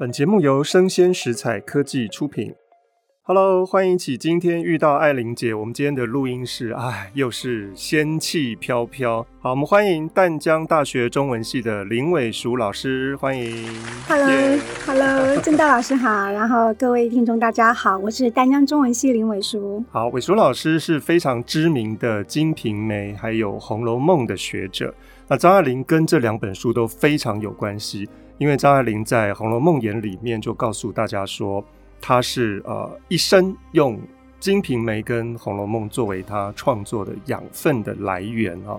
本节目由生鲜食材科技出品。Hello，欢迎起今天遇到艾琳姐。我们今天的录音室，哎，又是仙气飘飘。好，我们欢迎淡江大学中文系的林伟淑老师，欢迎。Hello，Hello，正 道老师好，然后各位听众大家好，我是淡江中文系林伟淑。好，伟淑老师是非常知名的《金瓶梅》还有《红楼梦》的学者。那张爱玲跟这两本书都非常有关系。因为张爱玲在《红楼梦言》里面就告诉大家说，她是呃一生用《金瓶梅》跟《红楼梦》作为她创作的养分的来源啊。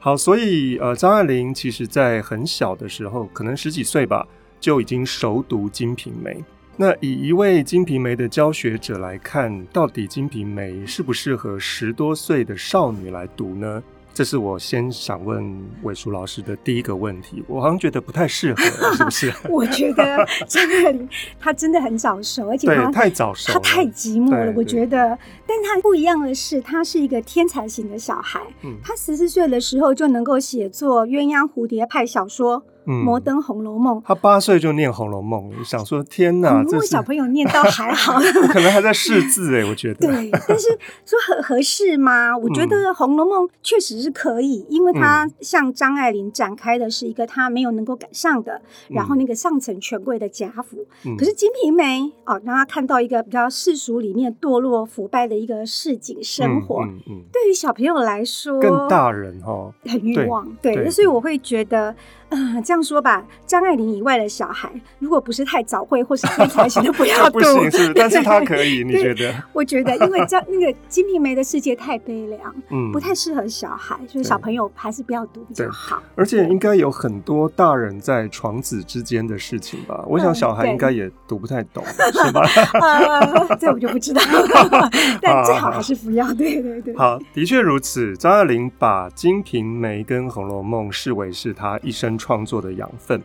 好，所以呃张爱玲其实在很小的时候，可能十几岁吧，就已经熟读《金瓶梅》。那以一位《金瓶梅》的教学者来看，到底《金瓶梅》适不适合十多岁的少女来读呢？这是我先想问伟叔老师的第一个问题，我好像觉得不太适合，是不是？我觉得张爱玲她真的很早熟，而且她太早熟，她太寂寞了。我觉得，但她不一样的是，她是一个天才型的小孩。嗯，她十四岁的时候就能够写作鸳鸯蝴蝶派小说。摩登《红楼梦》，他八岁就念《红楼梦》，想说天哪，如果小朋友念到还好，可能还在识字哎，我觉得。对，但是说合合适吗？我觉得《红楼梦》确实是可以，因为他向张爱玲展开的是一个他没有能够赶上的，然后那个上层权贵的贾府。可是《金瓶梅》哦，让他看到一个比较世俗里面堕落腐败的一个市井生活。嗯嗯。对于小朋友来说，更大人哈，很欲望。对，所以我会觉得。嗯，这样说吧，张爱玲以外的小孩，如果不是太早慧或是天才型的，不要读。不行，是不是？但是他可以，你觉得？我觉得，因为张那个《金瓶梅》的世界太悲凉，嗯，不太适合小孩，所以小朋友还是不要读比较好。而且应该有很多大人在床子之间的事情吧？我想小孩应该也读不太懂，是吧？啊，这我就不知道了。但最好还是不要。对对对。好，的确如此。张爱玲把《金瓶梅》跟《红楼梦》视为是她一生。创作的养分，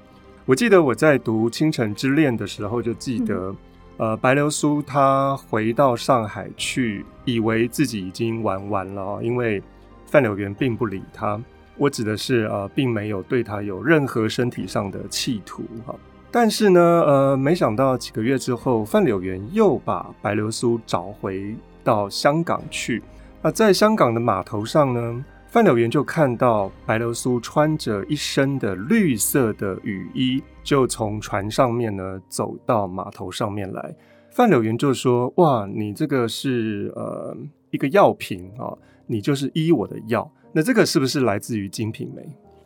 我记得我在读《倾城之恋》的时候，就记得，嗯、呃，白流苏她回到上海去，以为自己已经玩完了，因为范柳原并不理他。我指的是，呃，并没有对他有任何身体上的企图哈。但是呢，呃，没想到几个月之后，范柳原又把白流苏找回到香港去。那在香港的码头上呢，范柳原就看到白流苏穿着一身的绿色的雨衣，就从船上面呢走到码头上面来。范柳原就说：“哇，你这个是呃一个药瓶啊，你就是医我的药。那这个是不是来自于《金瓶梅》？”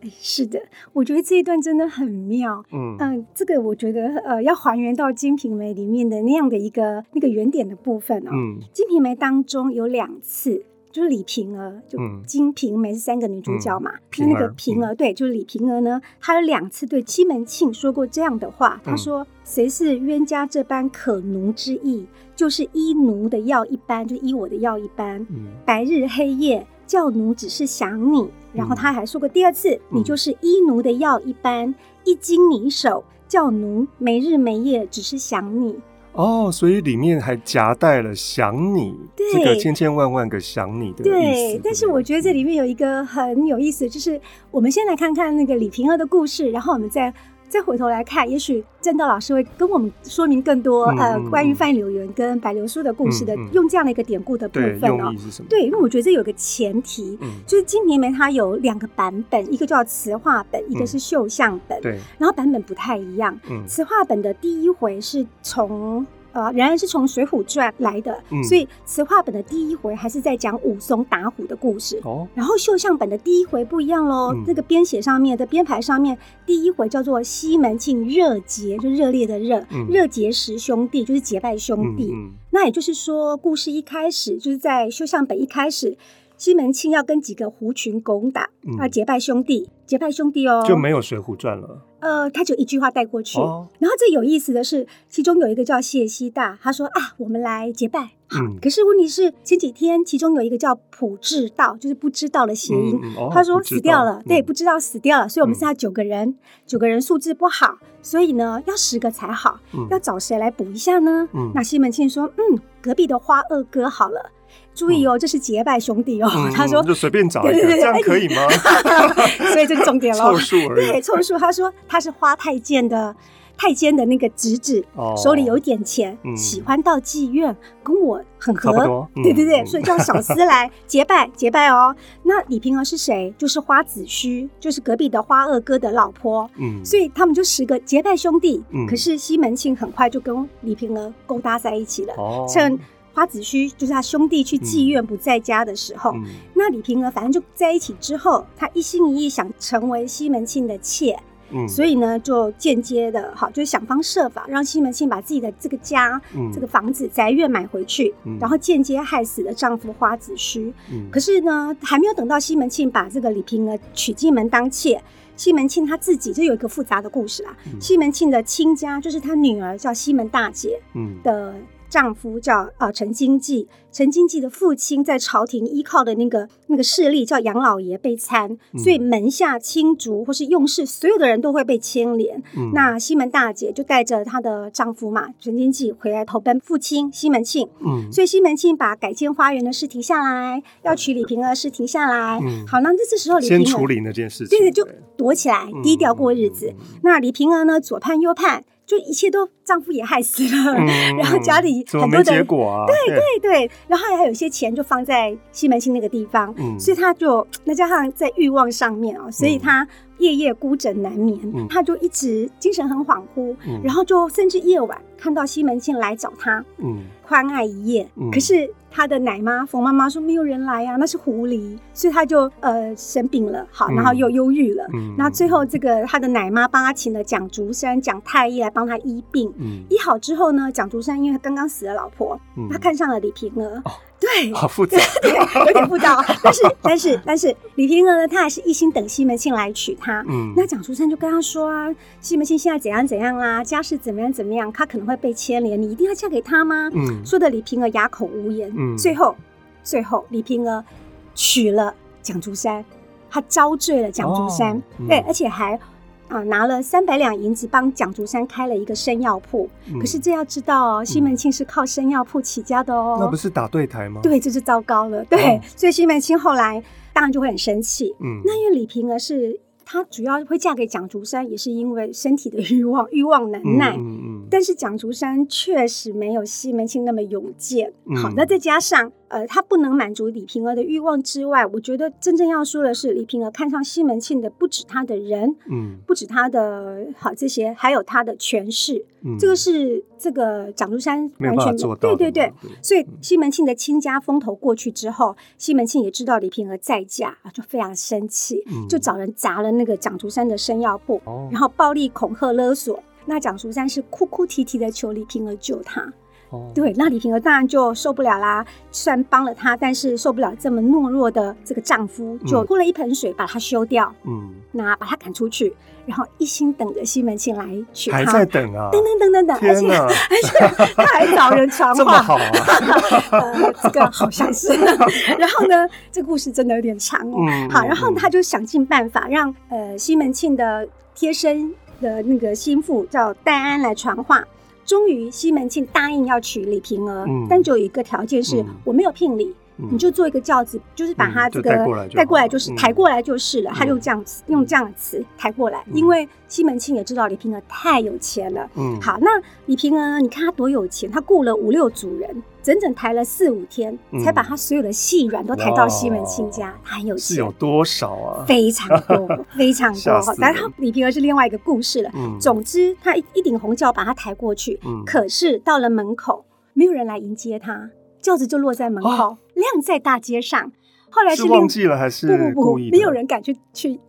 哎，是的，我觉得这一段真的很妙。嗯嗯、呃，这个我觉得呃要还原到《金瓶梅》里面的那样的一个那个原点的部分哦。嗯，《金瓶梅》当中有两次。就是李瓶儿，就金瓶梅是三个女主角嘛。那、嗯、那个瓶儿，对，就是李瓶儿呢，她有两次对西门庆说过这样的话。她说：“谁是冤家这般可奴之意？就是依奴的药一般，就依我的药一般。嗯、白日黑夜叫奴只是想你。然后她还说过第二次，嗯、你就是依奴的药一般，一经你手，叫奴没日没夜只是想你。”哦，所以里面还夹带了想你这个千千万万个想你的意思。对，但是我觉得这里面有一个很有意思，就是我们先来看看那个李瓶儿的故事，然后我们再。再回头来看，也许正道老师会跟我们说明更多、嗯、呃关于范柳园跟白流苏的故事的，用这样的一个典故的部分哦。对，因为我觉得这有个前提，嗯、就是《金瓶梅》它有两个版本，一个叫词话本，一个是绣像本。对、嗯，然后版本不太一样。嗯，词话本的第一回是从。呃，仍然是从《水浒传》来的，嗯、所以词话本的第一回还是在讲武松打虎的故事。哦，然后绣像本的第一回不一样喽，嗯、这个编写上面的编排上面，第一回叫做西门庆热结，就热烈的热，嗯、热结十兄弟就是结拜兄弟。那也就是说，故事一开始就是在绣像本一开始。西门庆要跟几个狐群攻打啊结拜兄弟，结拜兄弟哦，就没有《水浒传》了。呃，他就一句话带过去。哦、然后最有意思的是，其中有一个叫谢希大，他说啊，我们来结拜。好，嗯、可是问题是前几天其中有一个叫普智道，就是不知道的谐音。嗯哦、他说死掉了，对，不知道死掉了，所以我们剩下九个人，嗯、九个人素质不好，所以呢要十个才好。嗯、要找谁来补一下呢？嗯、那西门庆说，嗯，隔壁的花二哥好了。注意哦，这是结拜兄弟哦。他说就随便找一个，这样可以吗？所以这是重点了。凑数而已。对，凑数。他说他是花太监的太监的那个侄子，哦、手里有点钱，嗯、喜欢到妓院，跟我很合，嗯、对对对，所以叫小厮来结拜结拜哦。那李瓶儿是谁？就是花子虚，就是隔壁的花二哥的老婆。嗯，所以他们就十个结拜兄弟。嗯，可是西门庆很快就跟李瓶儿勾搭在一起了。哦，趁花子虚就是他兄弟去妓院不在家的时候，嗯、那李瓶儿反正就在一起之后，他一心一意想成为西门庆的妾。嗯，所以呢，就间接的，哈，就是想方设法让西门庆把自己的这个家、嗯、这个房子、宅院买回去，嗯、然后间接害死了丈夫花子虚。嗯，可是呢，还没有等到西门庆把这个李瓶儿娶进门当妾，西门庆他自己就有一个复杂的故事啦。嗯、西门庆的亲家就是他女儿叫西门大姐的。嗯丈夫叫呃陈经济，陈经济的父亲在朝廷依靠的那个那个势力叫杨老爷被参，嗯、所以门下亲族或是用事所有的人都会被牵连。嗯、那西门大姐就带着她的丈夫嘛陈经济回来投奔父亲西门庆。嗯，所以西门庆把改建花园的事停下来，要娶李瓶儿的事停下来。嗯、好，那这时候李瓶儿先处理那件事情，对对，就躲起来，低调过日子。嗯、那李瓶儿呢，左盼右盼。就一切都丈夫也害死了，嗯、然后家里很多的结果啊，对对。对，然后还有一些钱就放在西门庆那个地方，嗯、所以他就那加上在欲望上面啊、哦，所以他夜夜孤枕难眠，嗯、他就一直精神很恍惚，嗯、然后就甚至夜晚看到西门庆来找他，嗯，宽爱一夜，嗯、可是他的奶妈冯妈妈说没有人来啊，那是狐狸，所以他就呃生病了，好，然后又忧郁了，嗯，那最后这个他的奶妈帮他请了蒋竹山、蒋太医来帮他医病，嗯，医好之后呢，蒋竹山因为他刚刚死了老婆，嗯、他看上了李瓶儿，哦、对，好复杂，对，有点复杂，但是但是但是李瓶儿呢，他还是一心等西门庆来娶她，嗯，那蒋竹山就跟他说啊，西门庆现在怎样怎样啊，家世怎么样怎么样，他可能会被牵连，你一定要嫁给他吗？嗯，说的李瓶儿哑口无言，嗯，最后最后李瓶儿娶了蒋竹山，他招罪了蒋竹山，哦嗯、对，而且还。啊，拿了三百两银子帮蒋竹山开了一个生药铺。嗯、可是这要知道哦，西门庆是靠生药铺起家的哦。那不是打对台吗？对，这就糟糕了。对，哦、所以西门庆后来当然就会很生气。嗯，那因为李瓶儿是她主要会嫁给蒋竹山，也是因为身体的欲望，欲望难耐。嗯嗯。嗯，但是蒋竹山确实没有西门庆那么勇健。嗯、好，那再加上。呃，他不能满足李瓶儿的欲望之外，我觉得真正要说的是，李瓶儿看上西门庆的不止他的人，嗯，不止他的好这些，还有他的权势，嗯，这个是这个蒋竹山完全做到对对对，所以西门庆的亲家风头过去之后，西门庆也知道李瓶儿再嫁啊，就非常生气，嗯，就找人砸了那个蒋竹山的生药铺，哦，然后暴力恐吓勒索，那蒋竹山是哭哭啼啼的求李瓶儿救他。对，那李瓶儿当然就受不了啦。虽然帮了她，但是受不了这么懦弱的这个丈夫，就泼了一盆水把她休掉。嗯，那把她赶出去，然后一心等着西门庆来娶她。还在等啊？等等等等等，而且而且他还找人传话，这么好啊？呃，这个好像是。然后呢，这个故事真的有点长哦。嗯，好，然后他就想尽办法让呃西门庆的贴身的那个心腹叫戴安来传话。终于，西门庆答应要娶李瓶儿，嗯、但就有一个条件是，嗯、我没有聘礼，嗯、你就做一个轿子，就是把他这个带过来，就是抬过来就是了。嗯、他就这样子，用这样的词抬过来，嗯、因为西门庆也知道李瓶儿太有钱了。嗯，好，那李瓶儿，你看他多有钱，他雇了五六组人。整整抬了四五天，才把他所有的细软都抬到西门庆家。他很有钱，是有多少啊？非常多，非常多。然后李瓶儿是另外一个故事了。总之，他一一顶红轿把他抬过去。可是到了门口，没有人来迎接他，轿子就落在门口，晾在大街上。后来是忘记了还是不不不，没有人敢去去。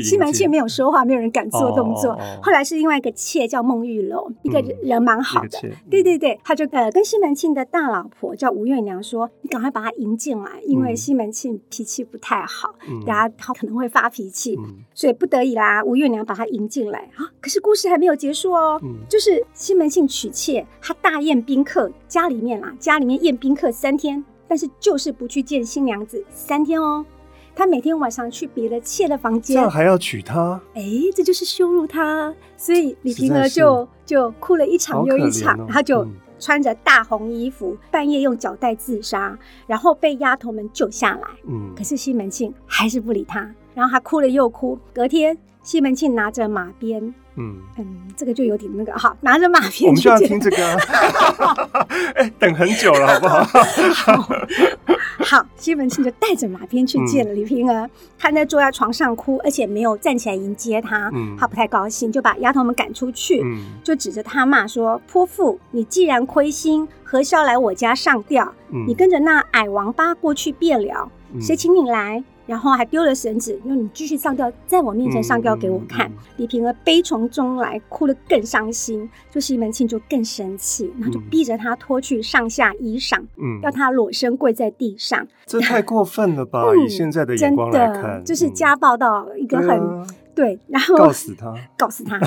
西门庆没有说话，没有人敢做动作。后来是另外一个妾叫孟玉楼，一个人蛮好的。对对对，他就呃跟西门庆的大老婆叫吴月娘说：“你赶快把他迎进来，因为西门庆脾气不太好，等下他可能会发脾气。”所以不得已啦，吴月娘把他迎进来啊。可是故事还没有结束哦，就是西门庆娶妾，他大宴宾客，家里面啦，家里面宴宾客三天，但是就是不去见新娘子三天哦。他每天晚上去别的妾的房间，这样还要娶她？哎，这就是羞辱她。所以李瓶儿就就哭了一场又一场，他、哦、就穿着大红衣服，嗯、半夜用脚带自杀，然后被丫头们救下来。嗯，可是西门庆还是不理她，然后她哭了又哭。隔天西门庆拿着马鞭，嗯。嗯，这个就有点那个哈，拿着马鞭，我们就要听这个、啊，哎、欸，等很久了，好不好？好，好，西门庆就带着马鞭去见了李瓶儿，他在坐在床上哭，而且没有站起来迎接他，嗯，他不太高兴，就把丫头们赶出去，嗯，就指着他骂说：“泼妇，你既然亏心，何消来我家上吊？嗯、你跟着那矮王八过去便了，谁请你来？”然后还丢了绳子，说你继续上吊，在我面前上吊给我看。嗯嗯嗯、李瓶儿悲从中来，哭得更伤心。就西门庆就更生气，然后就逼着他脱去上下衣裳，嗯，要他裸身跪在地上。这太过分了吧？嗯、以现在的眼光来看，嗯、就是家暴到一个很对，然后告死他，告死他。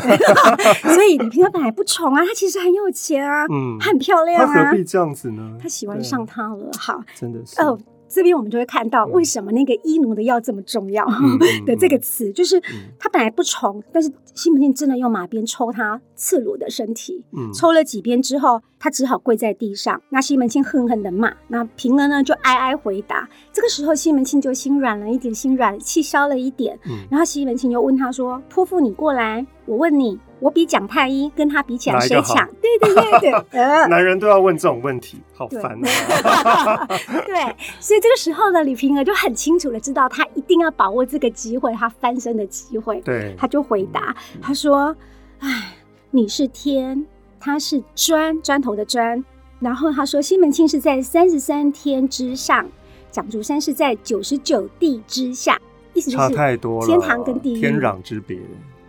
所以李瓶儿本来不宠啊，她其实很有钱啊，嗯，她很漂亮啊，他何必这样子呢？她喜欢上他了，好，真的是哦。这边我们就会看到为什么那个医奴的药这么重要 的这个词，就是他本来不从，但是西门庆真的用马鞭抽他赤裸的身体，抽了几鞭之后，他只好跪在地上。那西门庆恨恨的骂，那平儿呢就哀哀回答。这个时候西门庆就心软了一点，心软气消了一点。然后西门庆又问他说：“泼妇，你过来，我问你。”我比蒋太医跟他比起来谁强？对对对对，呃、男人都要问这种问题，好烦啊！对，所以这个时候呢，李瓶儿就很清楚的知道，他一定要把握这个机会，他翻身的机会。对，他就回答，他说：“哎，你是天，他是砖，砖头的砖。然后他说，西门庆是在三十三天之上，蒋竹山是在九十九地之下，意思就是天堂跟地狱天壤之别。”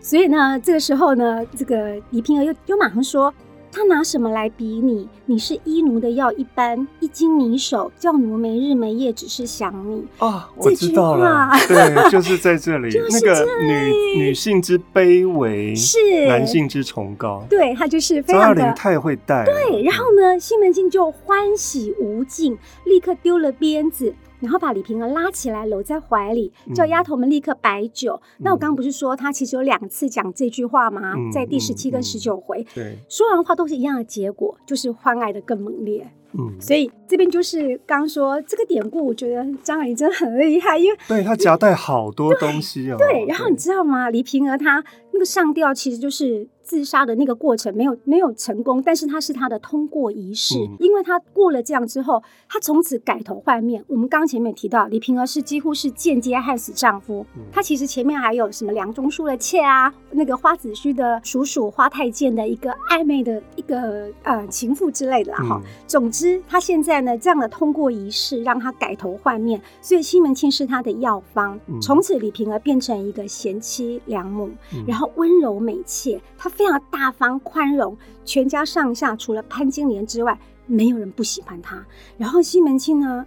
所以呢，这个时候呢，这个李瓶儿又又马上说：“他拿什么来比你？你是医奴的药一般，一经你手，叫奴没日没夜，只是想你。”啊，我知道了，对，就是在这里，那个女女性之卑微，是男性之崇高。对，他就是非常的。张爱玲太会带。对，然后呢，西门庆就欢喜无尽，立刻丢了鞭子。然后把李瓶儿拉起来，搂在怀里，叫丫头们立刻摆酒。嗯、那我刚刚不是说他其实有两次讲这句话吗？嗯、在第十七跟十九回，对，说完话都是一样的结果，就是欢爱的更猛烈。嗯，所以这边就是刚刚说这个典故，我觉得张爱玲真的很厉害，因为对她夹带好多东西啊、哦。对，然后你知道吗？李瓶儿她那个上吊其实就是。自杀的那个过程没有没有成功，但是她是她的通过仪式，嗯、因为她过了这样之后，她从此改头换面。我们刚前面提到，李瓶儿是几乎是间接害死丈夫，嗯、他其实前面还有什么梁中书的妾啊，那个花子虚的叔叔花太监的一个暧昧的一个呃情妇之类的哈。嗯、总之，他现在呢这样的通过仪式让他改头换面，所以西门庆是他的药方，嗯、从此李瓶儿变成一个贤妻良母，嗯、然后温柔美妾，她。非常大方宽容，全家上下除了潘金莲之外，没有人不喜欢他。然后西门庆呢，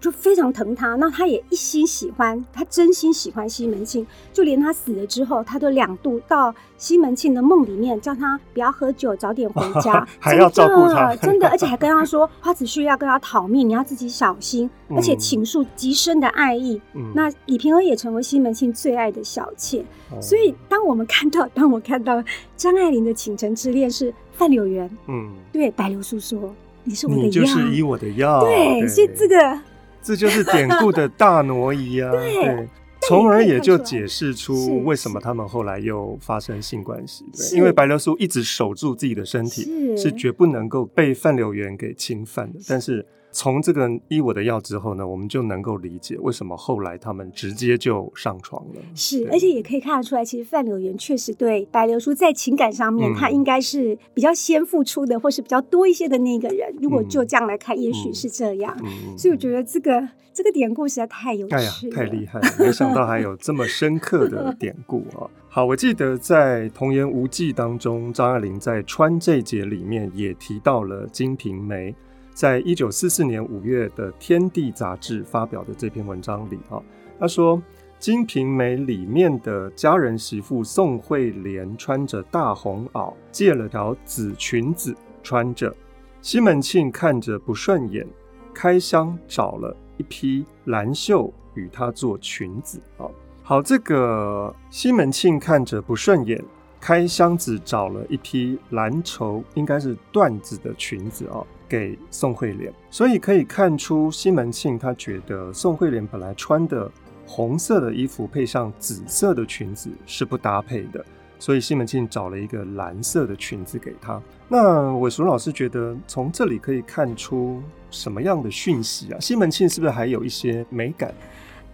就非常疼他，那他也一心喜欢，他真心喜欢西门庆，就连他死了之后，他都两度到西门庆的梦里面，叫他不要喝酒，早点回家，还要照顾他，真的，而且还跟他说花子虚要跟他讨命，你要自己小心，而且倾诉极深的爱意。嗯、那李瓶儿也成为西门庆最爱的小妾。嗯、所以，当我们看到，当我看到张爱玲的倾城之恋是范柳原，嗯，对白流苏说你是我的药，你就是医我的药，对，所以这个。这就是典故的大挪移啊！对，从而也就解释出为什么他们后来又发生性关系。对，因为白流苏一直守住自己的身体，是绝不能够被范柳园给侵犯的。但是。从这个医我的药之后呢，我们就能够理解为什么后来他们直接就上床了。是，而且也可以看得出来，其实范柳原确实对白流苏在情感上面，嗯、他应该是比较先付出的，或是比较多一些的那个人。如果就这样来看，嗯、也许是这样。嗯、所以我觉得这个这个典故实在太有趣了，哎呀，太厉害了！没想到还有这么深刻的典故啊。好，我记得在《童言无忌》当中，张爱玲在穿这节里面也提到了《金瓶梅》。在一九四四年五月的《天地》杂志发表的这篇文章里啊，他说《金瓶梅》里面的佳人媳妇宋惠莲穿着大红袄，借了条紫裙子穿着。西门庆看着不顺眼，开箱找了一批蓝绣与她做裙子啊。好，这个西门庆看着不顺眼，开箱子找了一批蓝绸，应该是缎子的裙子啊。给宋惠莲，所以可以看出西门庆他觉得宋惠莲本来穿的红色的衣服配上紫色的裙子是不搭配的，所以西门庆找了一个蓝色的裙子给她。那伟淑老师觉得从这里可以看出什么样的讯息啊？西门庆是不是还有一些美感？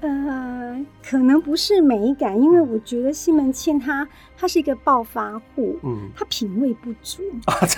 呃，可能不是美感，因为我觉得西门庆他他是一个暴发户，嗯，他品味不足。啊，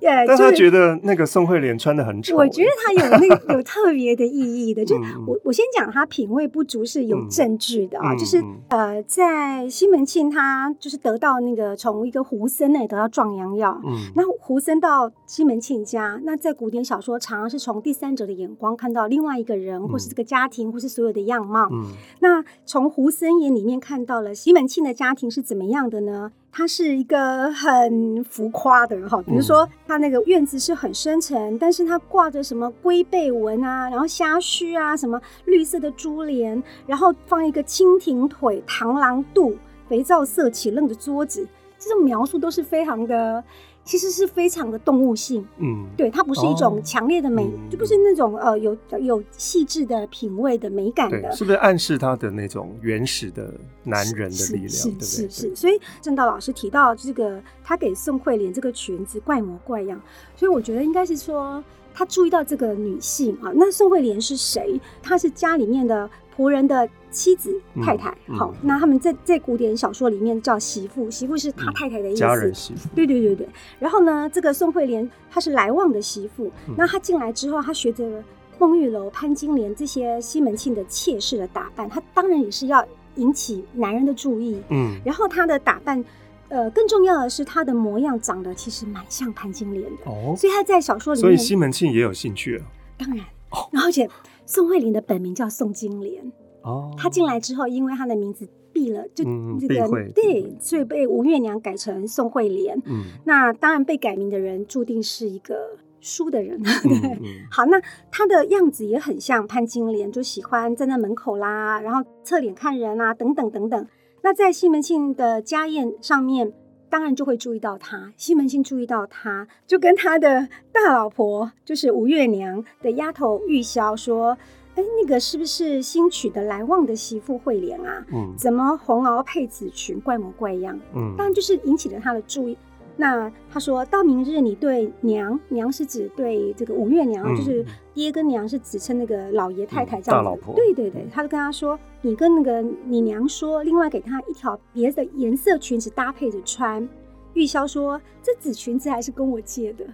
因为呃，但他觉得那个宋慧莲穿的很丑，我觉得他有那个有特别的意义的，就我我先讲他品味不足是有证据的啊，就是呃，在西门庆他就是得到那个从一个胡僧那里得到壮阳药，嗯，那胡僧到西门庆家，那在古典小说常常是从第三者的眼光看到另外一个人或是这个家庭。或是所有的样貌，嗯，那从胡森眼里面看到了西门庆的家庭是怎么样的呢？他是一个很浮夸的人哈，比如说他那个院子是很深沉，但是他挂着什么龟背纹啊，然后虾须啊，什么绿色的珠帘，然后放一个蜻蜓腿、螳螂肚、肥皂色起愣的桌子，这种描述都是非常的。其实是非常的动物性，嗯，对，它不是一种强烈的美，就不是那种呃有有细致的品味的美感的，是不是暗示他的那种原始的男人的力量？是是是，是，所以正道老师提到这个，他给宋慧莲这个裙子怪模怪样，所以我觉得应该是说他注意到这个女性啊。那宋惠莲是谁？她是家里面的仆人的。妻子、太太，嗯、好，嗯、那他们在在古典小说里面叫媳妇，媳妇是他太太的意思，家人媳妇。对对对对。然后呢，这个宋惠莲她是来旺的媳妇，嗯、那她进来之后，她学着孟玉楼、潘金莲这些西门庆的妾室的打扮，她当然也是要引起男人的注意。嗯。然后她的打扮，呃，更重要的是他的模样长得其实蛮像潘金莲的哦，所以他在小说里面，所以西门庆也有兴趣了。当然，哦、然后而且宋慧莲的本名叫宋金莲。哦，他进来之后，因为她的名字避了，就这个对，所以被吴月娘改成宋慧莲。嗯，那当然被改名的人注定是一个输的人。对，好，那他的样子也很像潘金莲，就喜欢站在门口啦，然后侧脸看人啊，等等等等。那在西门庆的家宴上面，当然就会注意到他。西门庆注意到他，就跟他的大老婆，就是吴月娘的丫头玉箫说。哎，那个是不是新娶的来旺的媳妇惠莲啊？嗯，怎么红袄配紫裙，怪模怪样？嗯，当然就是引起了他的注意。那他说到明日，你对娘，娘是指对这个五月娘，嗯、就是爹跟娘是指称那个老爷太太这样子。大老婆。对对对，他就跟他说，你跟那个你娘说，另外给她一条别的颜色裙子搭配着穿。玉箫说，这紫裙子还是跟我借的。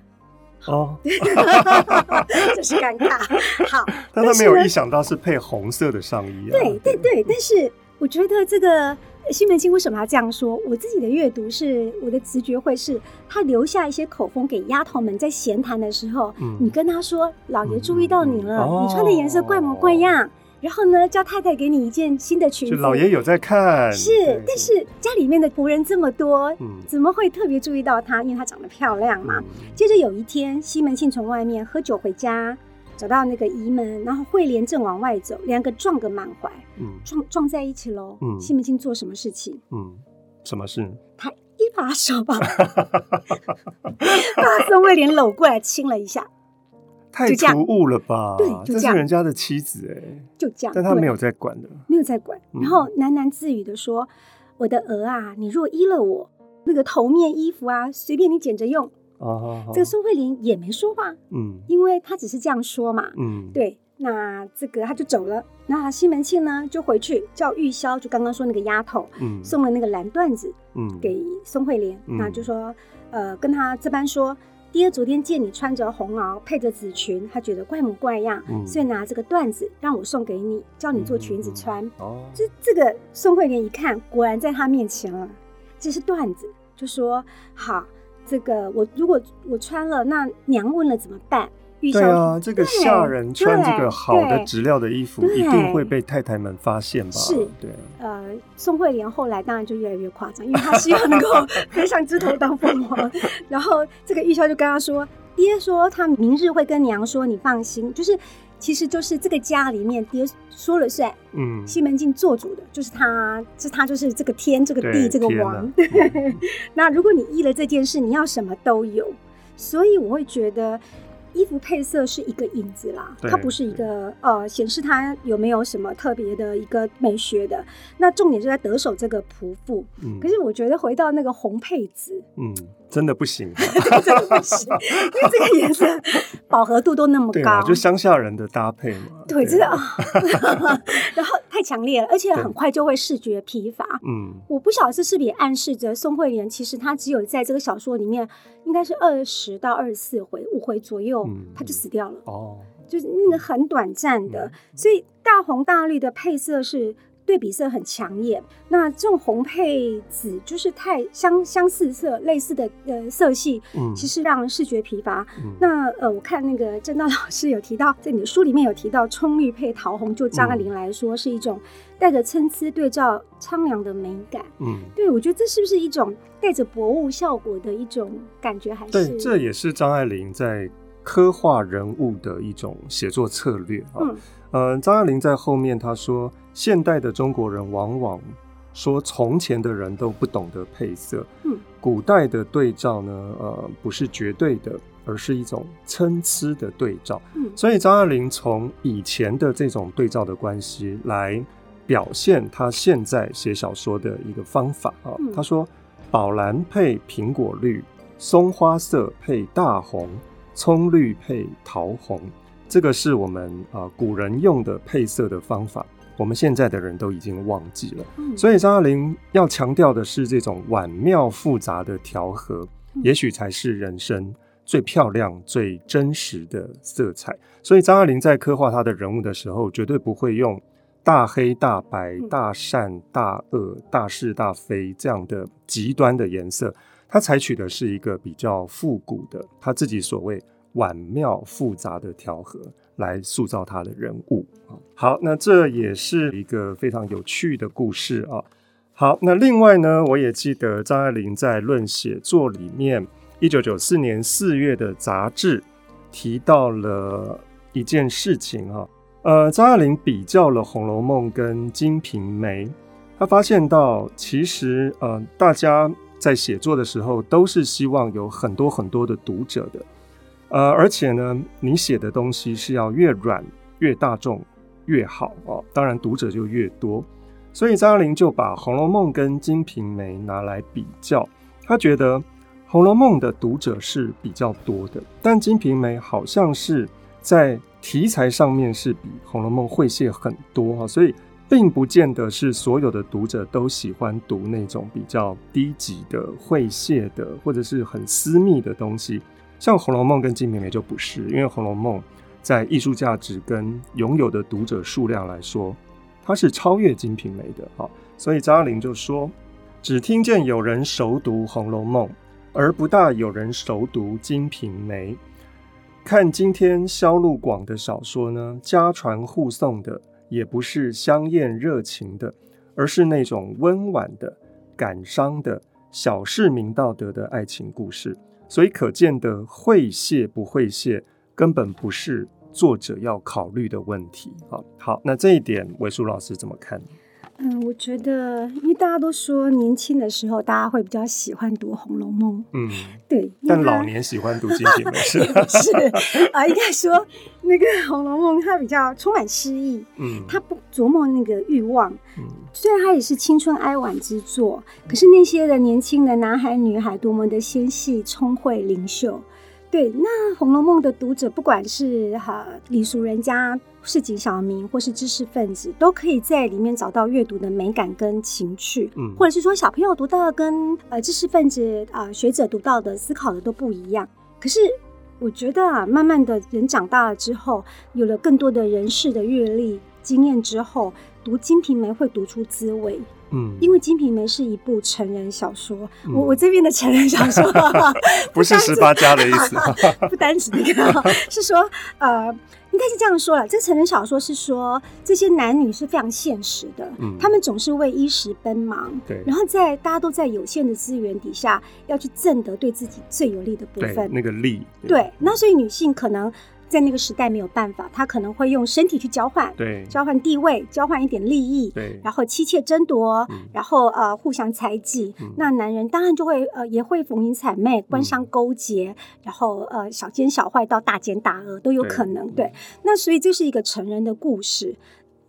哦，这是尴尬。好，但他没有意想到是配红色的上衣啊。对对对，但是我觉得这个西门庆为什么要这样说？我自己的阅读是，我的直觉会是他留下一些口风给丫头们在闲谈的时候，你跟他说：“老爷注意到你了，你穿的颜色怪模怪样。”然后呢，叫太太给你一件新的裙子。老爷有在看，是，但是家里面的仆人这么多，嗯，怎么会特别注意到她？因为她长得漂亮嘛。接着有一天，西门庆从外面喝酒回家，找到那个仪门，然后惠莲正往外走，两个撞个满怀，嗯，撞撞在一起喽。嗯，西门庆做什么事情？嗯，什么事？他一把手把 把宋惠莲搂过来亲了一下。太突兀了吧？对，就这是人家的妻子哎，就这样。但他没有在管的，没有在管。然后喃喃自语的说：“嗯、我的儿啊，你若依了我，那个头面衣服啊，随便你捡着用。”哦，这个宋慧莲也没说话，嗯，因为她只是这样说嘛，嗯，对。那这个他就走了。那西门庆呢，就回去叫玉箫，就刚刚说那个丫头，嗯，送了那个蓝缎子，嗯，给宋慧莲。嗯、那就说，呃，跟他这般说。爹昨天见你穿着红袄配着紫裙，他觉得怪模怪样，嗯、所以拿这个缎子让我送给你，叫你做裙子穿。哦，这这个宋慧莲一看，果然在他面前了，这是缎子，就说好，这个我如果我穿了，那娘问了怎么办？对啊，这个下人穿这个好的质料的衣服，一定会被太太们发现吧？是，对。呃，宋惠莲后来当然就越来越夸张，因为她希望能够飞上枝头当凤凰。然后这个玉箫就跟他说：“爹说他明日会跟娘说，你放心。就是，其实就是这个家里面爹说了算。嗯，西门庆做主的就是他，是他就是这个天这个地这个王。对。那如果你依了这件事，你要什么都有。所以我会觉得。”衣服配色是一个影子啦，它不是一个呃显示它有没有什么特别的一个美学的。那重点就在得手这个仆妇。嗯，可是我觉得回到那个红配紫，嗯，真的不行，真的不行，因为这个颜色饱和度都那么高，就乡下人的搭配嘛。对，真的啊，然后太强烈了，而且很快就会视觉疲乏。嗯，我不晓得这是不是也暗示着宋慧莲其实她只有在这个小说里面应该是二十到二十四回，五回左右，她就死掉了。哦，就是那个很短暂的，所以大红大绿的配色是。对比色很抢眼，那这种红配紫就是太相相似色类似的呃色系，嗯，其实让人视觉疲乏。嗯、那呃，我看那个郑道老师有提到，在你的书里面有提到葱绿配桃红，就张爱玲来说是一种带着参差对照苍凉的美感。嗯，对，我觉得这是不是一种带着博物效果的一种感觉？还是对，这也是张爱玲在刻画人物的一种写作策略啊。嗯呃，张爱玲在后面她说，现代的中国人往往说从前的人都不懂得配色，嗯，古代的对照呢，呃，不是绝对的，而是一种参差的对照，嗯，所以张爱玲从以前的这种对照的关系来表现她现在写小说的一个方法啊，嗯，她说宝蓝配苹果绿，松花色配大红，葱绿配桃红。这个是我们啊、呃、古人用的配色的方法，我们现在的人都已经忘记了。嗯、所以张爱玲要强调的是这种婉妙复杂的调和，嗯、也许才是人生最漂亮、最真实的色彩。所以张爱玲在刻画她的人物的时候，绝对不会用大黑大白、大善大恶、大是大非这样的极端的颜色，她采取的是一个比较复古的，她自己所谓。婉妙复杂的调和来塑造他的人物。好，那这也是一个非常有趣的故事啊。好，那另外呢，我也记得张爱玲在《论写作》里面，一九九四年四月的杂志提到了一件事情啊。呃，张爱玲比较了《红楼梦》跟《金瓶梅》，她发现到其实呃，大家在写作的时候都是希望有很多很多的读者的。呃，而且呢，你写的东西是要越软越大众越好哦，当然读者就越多。所以张爱玲就把《红楼梦》跟《金瓶梅》拿来比较，她觉得《红楼梦》的读者是比较多的，但《金瓶梅》好像是在题材上面是比《红楼梦》会泄很多哈，所以并不见得是所有的读者都喜欢读那种比较低级的会泄的或者是很私密的东西。像《红楼梦》跟《金瓶梅》就不是，因为《红楼梦》在艺术价值跟拥有的读者数量来说，它是超越《金瓶梅》的。好，所以张爱玲就说：“只听见有人熟读《红楼梦》，而不大有人熟读《金瓶梅》。看今天销路广的小说呢，家传户送的也不是香艳热情的，而是那种温婉的、感伤的小市民道德的爱情故事。”所以可见的会谢不会谢，根本不是作者要考虑的问题。好，好，那这一点韦叔老师怎么看？嗯，我觉得，因为大家都说年轻的时候，大家会比较喜欢读《红楼梦》。嗯，对。但老年喜欢读《金瓶梅》是是啊，应该说那个《红楼梦》它比较充满诗意。嗯，它不琢磨那个欲望。嗯，虽然它也是青春哀婉之作，可是那些的年轻的男孩女孩多么的纤细、聪慧、灵秀。对，那《红楼梦》的读者，不管是哈礼俗人家、市井小民，或是知识分子，都可以在里面找到阅读的美感跟情趣。嗯，或者是说小朋友读到的跟呃知识分子啊、呃、学者读到的思考的都不一样。可是我觉得啊，慢慢的人长大了之后，有了更多的人事的阅历经验之后，读《金瓶梅》会读出滋味。嗯，因为《金瓶梅》是一部成人小说，嗯、我我这边的成人小说 不是十八加的意思，不单指那个，是说呃，应该是这样说了，这成人小说是说这些男女是非常现实的，嗯，他们总是为衣食奔忙，对，然后在大家都在有限的资源底下，要去挣得对自己最有利的部分，那个利，对，对，那所以女性可能在那个时代没有办法，他可能会用身体去交换，对，交换地位，交换一点利益，对，然后妻妾争夺，嗯、然后呃互相猜忌，嗯、那男人当然就会呃也会逢迎谄媚，官商勾结，嗯、然后呃小奸小坏到大奸大恶都有可能，对，对，那所以这是一个成人的故事，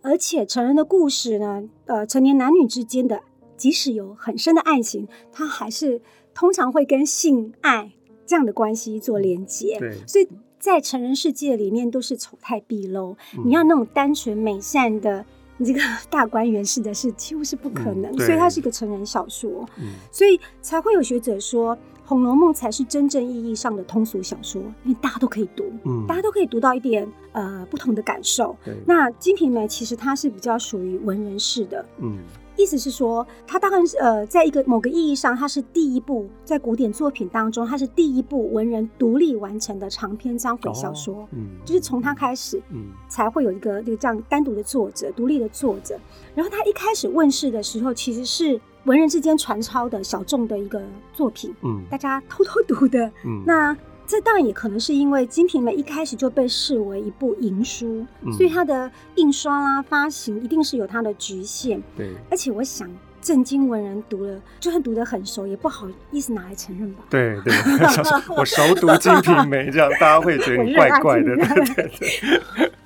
而且成人的故事呢，呃成年男女之间的即使有很深的爱情，他还是通常会跟性爱这样的关系做连接，对，所以。在成人世界里面都是丑态毕露，嗯、你要那种单纯美善的你这个 大观园式的事几乎是不可能，嗯、所以它是一个成人小说，嗯、所以才会有学者说《红楼梦》才是真正意义上的通俗小说，因为大家都可以读，嗯、大家都可以读到一点呃不同的感受。那《金瓶梅》其实它是比较属于文人式的，嗯。意思是说，它当然是呃，在一个某个意义上，它是第一部在古典作品当中，它是第一部文人独立完成的长篇章回小说。哦、嗯，就是从它开始，嗯，才会有一个这个这样单独的作者，独立的作者。然后它一开始问世的时候，其实是文人之间传抄的小众的一个作品，嗯，大家偷偷读的，嗯，那。这当然也可能是因为《金瓶梅》一开始就被视为一部淫书，嗯、所以它的印刷啦、发行一定是有它的局限。对，而且我想，正经文人读了，就算读得很熟，也不好意思拿来承认吧。对对，我熟读《金瓶梅》，这样大家会觉得你怪怪的。对对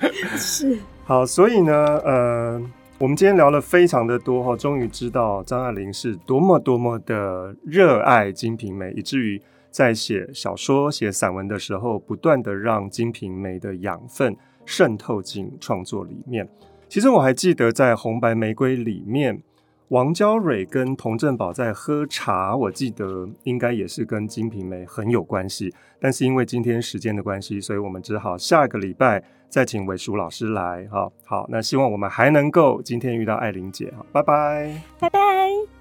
对，是。好，所以呢，呃，我们今天聊了非常的多哈，终于知道张爱玲是多么多么的热爱《金瓶梅》，以至于。在写小说、写散文的时候，不断的让《金瓶梅》的养分渗透进创作里面。其实我还记得，在《红白玫瑰》里面，王娇蕊跟佟振宝在喝茶，我记得应该也是跟《金瓶梅》很有关系。但是因为今天时间的关系，所以我们只好下个礼拜再请伟淑老师来。哈，好，那希望我们还能够今天遇到爱玲姐。好，拜拜，拜拜。